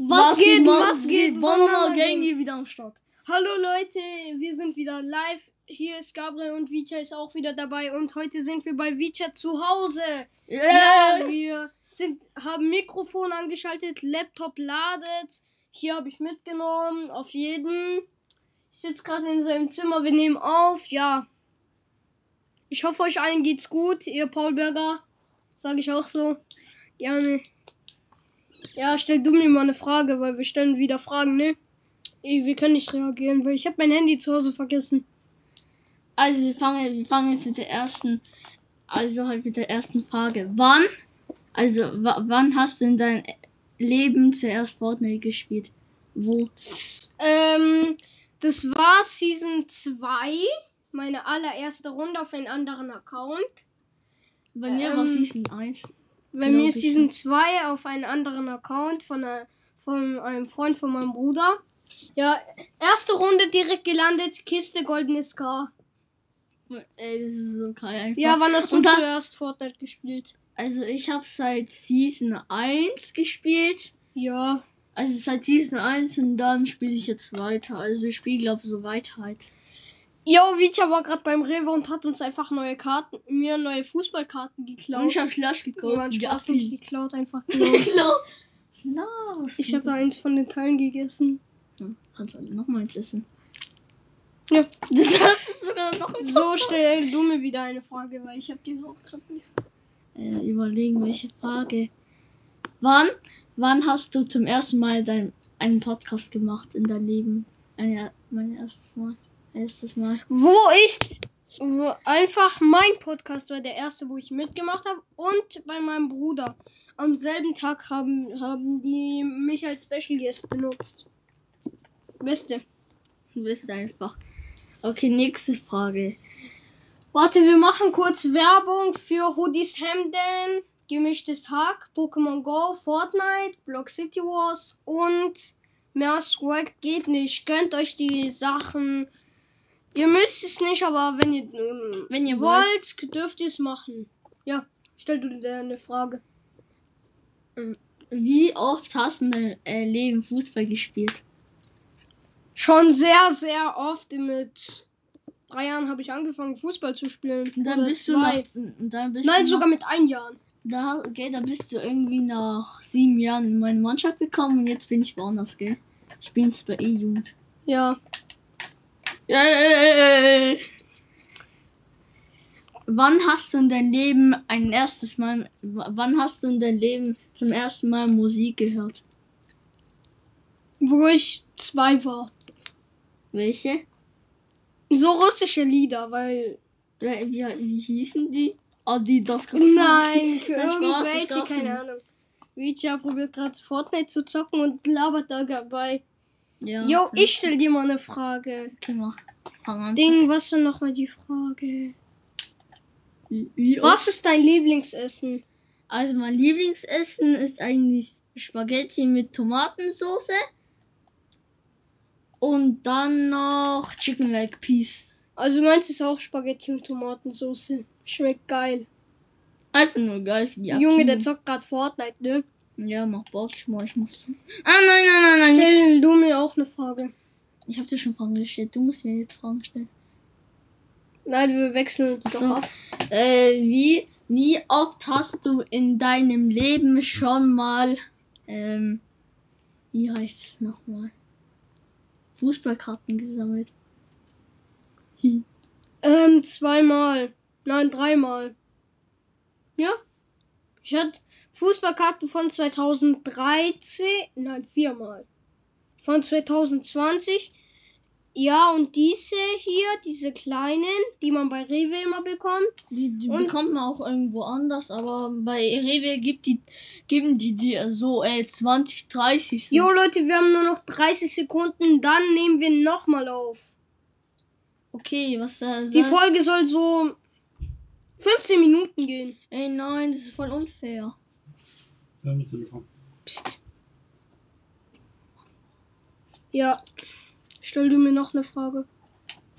Was, geht, was geht? Banana Gang hier wieder am Start. Hallo Leute, wir sind wieder live. Hier ist Gabriel und Vicha ist auch wieder dabei und heute sind wir bei Vicha zu Hause. Ja, wir sind, haben Mikrofon angeschaltet, Laptop ladet. Hier habe ich mitgenommen, auf jeden. Ich sitze gerade in seinem Zimmer, wir nehmen auf. Ja. Ich hoffe, euch allen geht's gut. Ihr Paul Berger. Sage ich auch so. Gerne. Ja, stell du mir mal eine Frage, weil wir stellen wieder Fragen, ne? Ey, wir können nicht reagieren, weil ich habe mein Handy zu Hause vergessen. Also wir fangen, wir fangen jetzt mit der ersten, also halt mit der ersten Frage. Wann, also wa- wann hast du in deinem Leben zuerst Fortnite gespielt? Wo? Ähm, das war Season 2, meine allererste Runde auf einen anderen Account. Bei mir war Ähm, Season 1. Bei mir ist Season 2 auf einen anderen Account von, einer, von einem Freund von meinem Bruder. Ja, erste Runde direkt gelandet, Kiste, goldenes K. Ey, das ist so geil einfach. Ja, wann hast du dann- zuerst Fortnite gespielt? Also ich habe seit Season 1 gespielt. Ja. Also seit Season 1 und dann spiele ich jetzt weiter. Also ich spiele glaube so weiter halt. Jo, Vita war gerade beim Rewe und hat uns einfach neue Karten, mir neue Fußballkarten geklaut. Und ich habe Slash gekauft. Nein, die Spaß 18. nicht geklaut, einfach geklaut. Genau. Ich habe eins von den Teilen gegessen. Ja, Kannst du noch mal eins essen. Ja. Das ist sogar noch ein So stell du mir wieder eine Frage, weil ich habe die auch gerade nicht. äh, überlegen, welche Frage. Wann, wann hast du zum ersten Mal dein, einen Podcast gemacht in deinem Leben? Ein, mein erstes Mal. Erstes Mal. Wo ich wo einfach mein Podcast war der erste, wo ich mitgemacht habe und bei meinem Bruder. Am selben Tag haben, haben die mich als Special Guest benutzt. Beste. Du bist einfach. Okay, nächste Frage. Warte, wir machen kurz Werbung für Hoodies Hemden, gemischtes Hack, Pokémon Go, Fortnite, Block City Wars und mehr Swag geht nicht. Gönnt euch die Sachen. Ihr müsst es nicht, aber wenn ihr, ähm, Wenn ihr wollt. wollt, dürft ihr es machen. Ja, stell du dir eine Frage. Wie oft hast du in deinem äh, Leben Fußball gespielt? Schon sehr, sehr oft mit drei Jahren habe ich angefangen, Fußball zu spielen. Und dann Oder bist du zwei. und dann bist Nein, du sogar mit ein Jahr. Da, okay, da bist du irgendwie nach sieben Jahren in meine Mannschaft gekommen und jetzt bin ich woanders, gell? Ich bin jetzt bei E-Jugend. Ja. Yay! Wann hast du in deinem Leben ein erstes Mal, wann hast du in deinem Leben zum ersten Mal Musik gehört? Wo ich zwei war. Welche? So russische Lieder, weil. Wie, wie, wie hießen die? Ah, die das Nein, das irgendwelche, keine nicht. Ahnung. Vicha probiert gerade Fortnite zu zocken und labert da dabei. Ja. Jo, ich stell dir mal eine Frage. Okay, mach. Fang an. Ding, was war nochmal die Frage? Wie, wie Was ist dein Lieblingsessen? Also mein Lieblingsessen ist eigentlich Spaghetti mit Tomatensauce. Und dann noch Chicken Leg Peas. Also meins ist auch Spaghetti und Tomatensauce. Schmeckt geil. Einfach nur geil für die Junge, der zockt gerade Fortnite, ne? Ja, mach Bock, ich muss. Ah, nein, nein, nein, nein. nicht. Stell du mir auch eine Frage. Ich hab dir schon Fragen gestellt. Du musst mir jetzt Fragen stellen. Nein, wir wechseln uns Ach doch ab. Äh, wie, wie oft hast du in deinem Leben schon mal, ähm, wie heißt es nochmal? Fußballkarten gesammelt. Hi. Ähm, zweimal. Nein, dreimal. Ja? Ich hatte Fußballkarten von 2013. Nein, viermal. Von 2020. Ja, und diese hier, diese kleinen, die man bei Rewe immer bekommt. Die, die Und- bekommt man auch irgendwo anders, aber bei Rewe gibt die, geben die dir so äh, 20, 30. Jo, Leute, wir haben nur noch 30 Sekunden. Dann nehmen wir nochmal auf. Okay, was da Die Folge soll so 15 Minuten gehen. Ey, nein, das ist voll unfair. Ja, mit Telefon. Psst. Ja. Stell du mir noch eine Frage.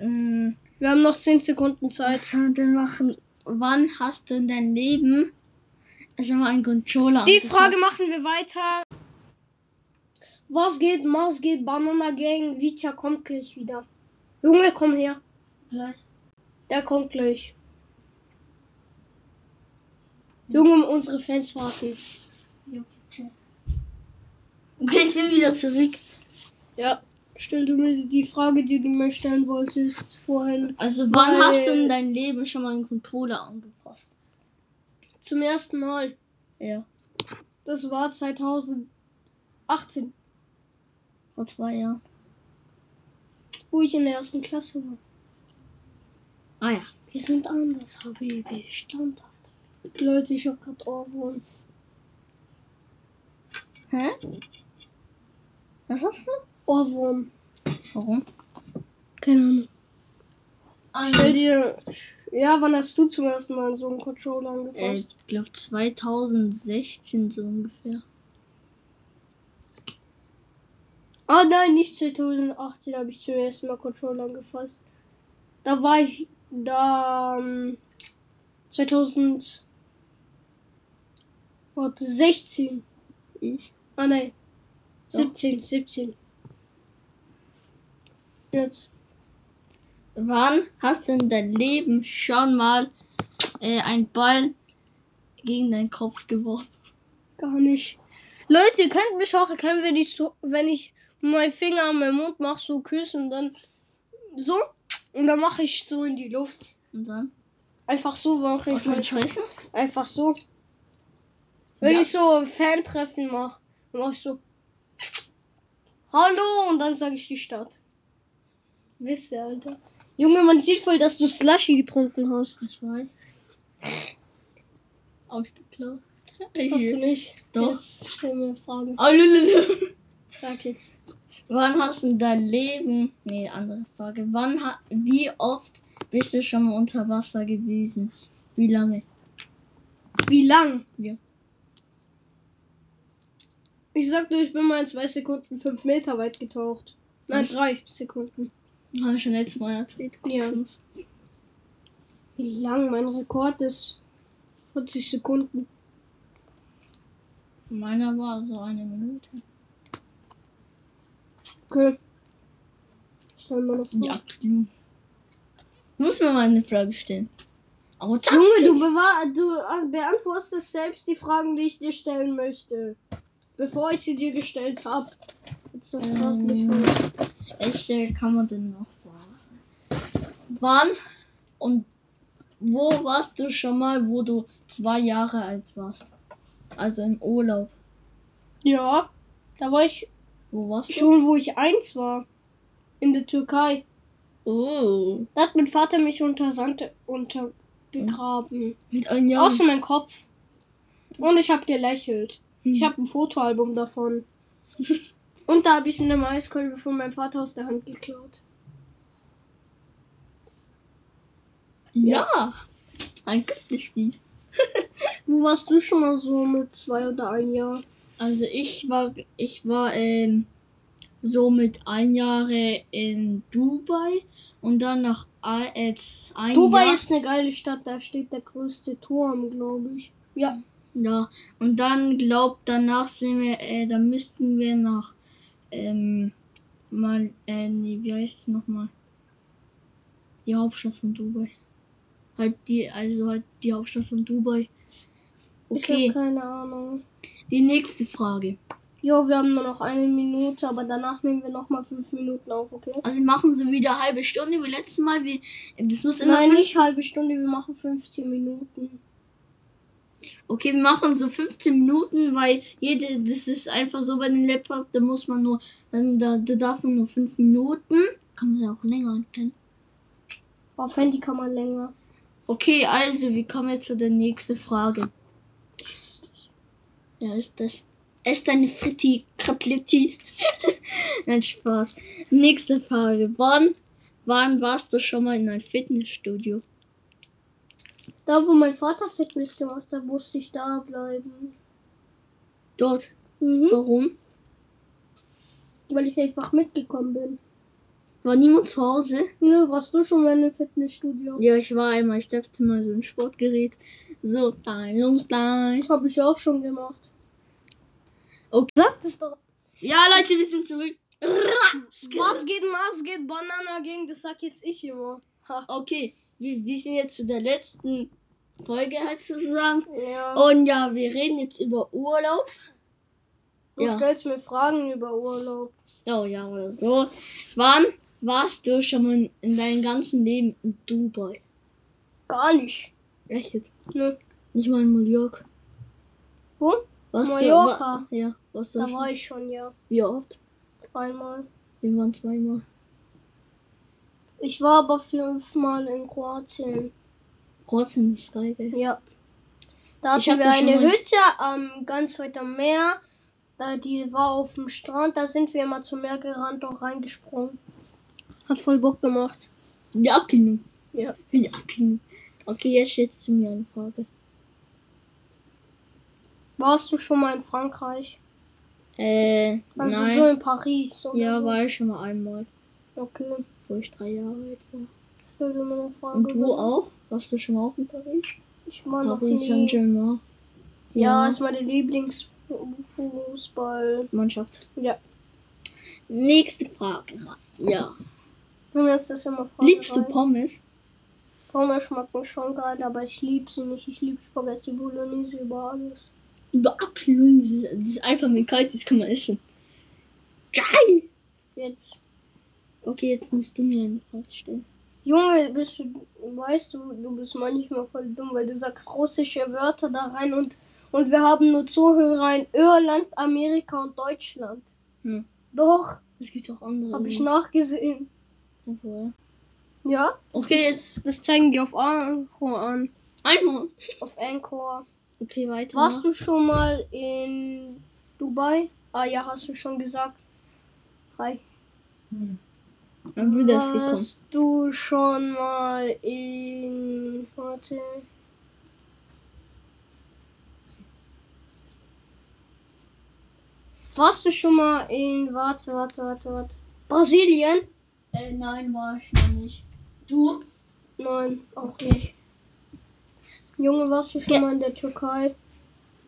Ähm, Wir haben noch 10 Sekunden Zeit. was kann denn machen? Wann hast du in deinem Leben also mal einen Controller Die? Frage machen wir weiter. Was geht? Mars geht? Banana Gang. Vita kommt gleich wieder. Junge, komm her. Gleich. Der kommt gleich. Junge, unsere Fans warten. Okay, ich bin wieder zurück. Ja. Stell du mir die Frage, die du mir stellen wolltest vorhin. Also, wann hast du in deinem Leben schon mal einen Controller angepasst? Zum ersten Mal. Ja, Das war 2018, vor zwei Jahren. wo ich in der ersten Klasse war. Ah ja. Wir sind anders, Habibi. Standhaft. Leute, ich hab grad Ohrwurm. Hä? Was hast du? Ohrwurm. Warum? Keine Ahnung. Also, Stell dir. Ja, wann hast du zum ersten Mal so einen Controller äh, angefasst? ich glaube 2016 so ungefähr. Ah nein, nicht 2018 habe ich zum ersten Mal Controller angefasst. Da war ich da ähm, 2000 warte 16. Ich. Ah nein. Ja. 17, 17. Jetzt. Wann hast du in deinem Leben schon mal äh, einen Ball gegen deinen Kopf geworfen? Gar nicht. Leute, ihr könnt mich auch erkennen, wenn ich so, wenn ich meinen Finger an meinen Mund mache, so küssen und dann so. Und dann mache ich so in die Luft. Und dann? Einfach so mache ich. Was ist Scheiße? Einfach so. Wenn Ja. ich so ein Fan-Treffen mache, dann mach ich so. Hallo und dann sage ich die Stadt. Wisst ihr, Alter. Junge, man sieht voll, dass du Slushy getrunken hast. Ich weiß. Hab ich geklaut. Hast du nicht? Doch. Jetzt stell mir Fragen. Oh, lululu. Sag jetzt. Wann hast du in deinem Leben. Nee, andere Frage. Wann ha wie oft bist du schon mal unter Wasser gewesen? Wie lange? Wie lang? Ja. Ich sag nur, ich bin mal in zwei Sekunden fünf Meter weit getaucht. Nein, Was? drei Sekunden. Habe ich schon letztes Mal erzählt. Ja. Wie lang? Mein Rekord ist 40 Sekunden. Meiner war so eine Minute. Okay. Stell mal eine Frage. Ja, du. Muss mir mal eine Frage stellen. Aber Junge, du, du äh, beantwortest selbst die Fragen, die ich dir stellen möchte. Bevor ich sie dir gestellt habe. Jetzt mich Ähm. Welche kann man denn noch sagen? Wann und wo warst du schon mal, wo du zwei Jahre alt warst? Also im Urlaub. Ja, da war ich Wo warst du? schon, wo ich eins war. In der Türkei. Oh. Da hat mein Vater mich unter Sand unter begraben. Mit einem Jahr. Außer mein Kopf. Und ich habe gelächelt. Hm. Ich habe ein Fotoalbum davon. Und da habe ich eine Maiskolbe von meinem Vater aus der Hand geklaut. Ja. Ein Köpfespieß. Wo warst du schon mal so mit zwei oder ein Jahr? Also ich war, ich war ähm, so mit ein Jahre in Dubai und dann nach ein, jetzt ein Dubai Jahr. ist eine geile Stadt, da steht der größte Turm, glaube ich. Ja. Ja, und dann glaubt danach sind wir, äh, dann müssten wir nach, ähm, mal, äh, nee, wie heißt es nochmal? Die Hauptstadt von Dubai. Halt die, also halt die Hauptstadt von Dubai. Ich Okay, habe keine Ahnung. die nächste Frage. Jo, wir haben nur noch eine Minute, aber danach nehmen wir noch mal fünf Minuten auf, okay? Also machen so wieder halbe Stunde wie letztes Mal. Wie, das muss immer Nein, nicht halbe Stunde, wir machen 15 Minuten. Okay, wir machen so 15 Minuten, weil jede, das ist einfach so bei dem Laptop, da muss man nur, dann da, da darf man nur 5 Minuten. Kann man ja auch länger einstellen. Auf Handy kann man länger. Okay, also wir kommen jetzt zu der nächsten Frage. Ja, ist das. Ist deine Fritti Kratletti? Nein, Spaß. Nächste Frage. Wann, wann warst du schon mal in einem Fitnessstudio? Da, wo mein Vater Fitness gemacht hat, musste ich da bleiben. Dort. Mhm. Warum? Weil ich einfach mitgekommen bin. War niemand zu Hause? Nö, warst du schon mal in einem Fitnessstudio? Ja, ich war einmal. Ich dachte mal so ein Sportgerät. So, klein und klein. Habe ich auch schon gemacht. Okay. Sag das doch. Ja, Leute, wir sind zurück. Was geht, was geht, Banana gegen, das sag jetzt ich immer. Ha. Okay, wir, wir sind jetzt zu der letzten Folge halt sozusagen. Ja. Und ja, wir reden jetzt über Urlaub. Du ja. stellst mir Fragen über Urlaub. Oh ja, oder so. Wann warst du schon mal in deinem ganzen Leben in Dubai? Gar nicht. Echt jetzt? Nö. Nicht mal in New York. Wo? Was Mallorca. Du, ja, was Da schon? war ich schon, ja. Wie oft? Dreimal. Wir waren zweimal. Ich war aber fünfmal in Kroatien. Geil, gell? Ja. Da Ich hatten hab wir da schon eine mal- Hütte am ganz weit am Meer. Da, die war auf dem Strand. Da sind wir immer zum Meer gerannt und reingesprungen. Hat voll Bock gemacht. Wieder abgenug. Ja. Wieder abgenug. Okay, jetzt stellst du mir eine Frage. Warst du schon mal in Frankreich? Äh, Also nein. so in Paris oder ja, so? war ich schon mal einmal, Okay. wo ich drei Jahre alt war. Stell dir mal eine Frage. Und du auch? Warst du schon mal auch in Paris? Ich war noch Paris. Saint-Germain. Ja, ist meine Lieblingsfußball. Mannschaft. Ja. Nächste Frage. Ja. Ist das immer Frage Liebst du. Pommes? Pommes schmecken schon geil, aber ich lieb sie nicht. Ich lieb Spaghetti Bolognese über alles. Über ist, das ist einfach mit kalt, das kann man essen. Geil! Jetzt. Okay, jetzt musst du mir eine Frage stellen. Junge, bist du, weißt du, du bist manchmal voll dumm, weil du sagst russische Wörter da rein und, und wir haben nur Zuhörer in Irland, Amerika und Deutschland. Hm. Doch, Es gibt auch andere. hab ich nachgesehen. Obwohl. Ja? Okay, jetzt Das zeigen die auf Anchor an. einfach. Auf Anchor. Okay, weiter. Warst du schon mal in Dubai? Ah ja, hast du schon gesagt. Hi. Gekommen. Warst du schon mal in. Warte. Warst du schon mal in. Warte, warte, warte, warte. Brasilien? Äh, nein, war ich noch nicht. Du? Nein, auch Okay. nicht. Junge, warst du schon Ja. mal in der Türkei?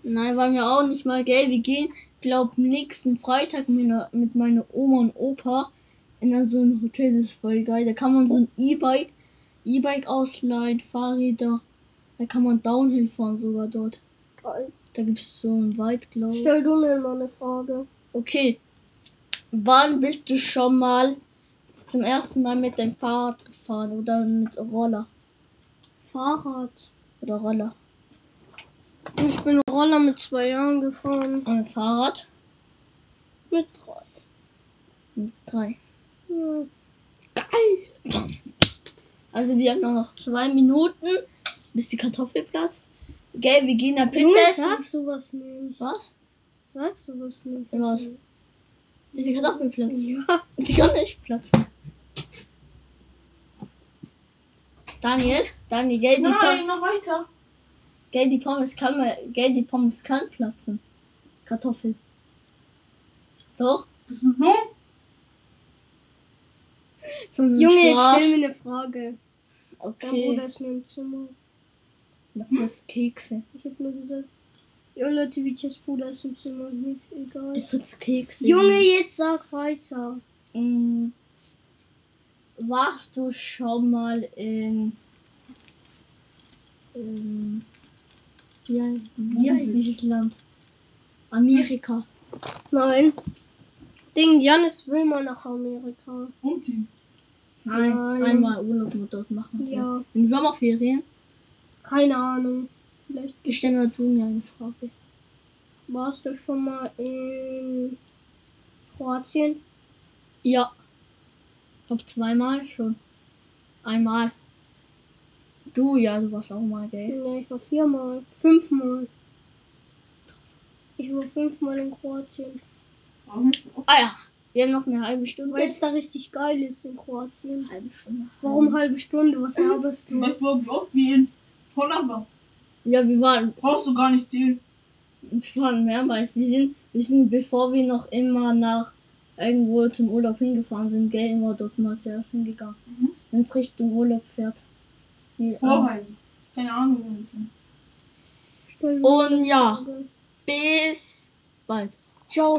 Nein, war mir auch nicht mal, gell? Wir gehen, glaub, nächsten Freitag mit meiner Oma und Opa in so ein Hotel, das ist voll geil. Da kann man so ein E-Bike, E-Bike ausleihen, Fahrräder. Da kann man Downhill fahren sogar dort. Geil. Da gibt es so einen Wald, glaube ich. Stell du mir mal eine Frage. Okay. Wann bist du schon mal zum ersten Mal mit deinem Fahrrad gefahren oder mit Roller? Fahrrad. Oder Roller? Ich bin Roller mit zwei Jahren gefahren. Ein Fahrrad? Mit drei. Mit drei. Geil! Also wir haben noch zwei Minuten, bis die Kartoffel platzt. Gell, wir gehen da Pizza Junge, essen. sag sowas nicht. Was? Sag sowas nicht. Was? Bis die Kartoffel platzt. Ja. Die kann nicht platzen. Daniel, Daniel, gell, die, Nein, noch weiter. gell, die Pommes kann man, gell, die Pommes kann platzen. Kartoffel. Doch? Bist ein Junge, jetzt Spaß. stell mir eine Frage. Dein Okay, Bruder ist nur im Zimmer. dafür ist Kekse. Ich hab nur gesagt. Ja, Leute, Vitas Bruder ist im Zimmer. Nicht egal. Der fritz Kekse. Junge, jetzt sag weiter. Mm, warst du schon mal in. in ja, wie heißt dieses Land? Amerika. Nein. Ding, Janis will mal nach Amerika. Umziehen. Nein, Nein. einmal Urlaub mit dort machen. Ja. In Sommerferien. Keine Ahnung. Vielleicht Ich stelle mir du mir eine Frage. warst du schon mal in Kroatien? Ja. Ich glaube zweimal schon. Einmal. Du, ja, du warst auch mal, gell? Ja, ich war viermal. Fünfmal. Ich war fünfmal in Kroatien. Ah ja. Wir haben noch eine halbe Stunde. Weil es da richtig geil ist in Kroatien. halbe Stunde. Warum halbe Stunde? Was laberst du? Weißt du, wie oft wir in Holland waren? Ja, wir waren Brauchst du gar nicht zählen. Wir waren mehrmals. Wir sind, wir sind, bevor wir noch immer nach irgendwo zum Urlaub hingefahren sind, gell, immer dort mal zuerst hingegangen. Mhm. Wenn es Richtung Urlaub fährt. Die, ähm, Vorreisen. Keine Ahnung. Und ja. Bis bald. Ciao.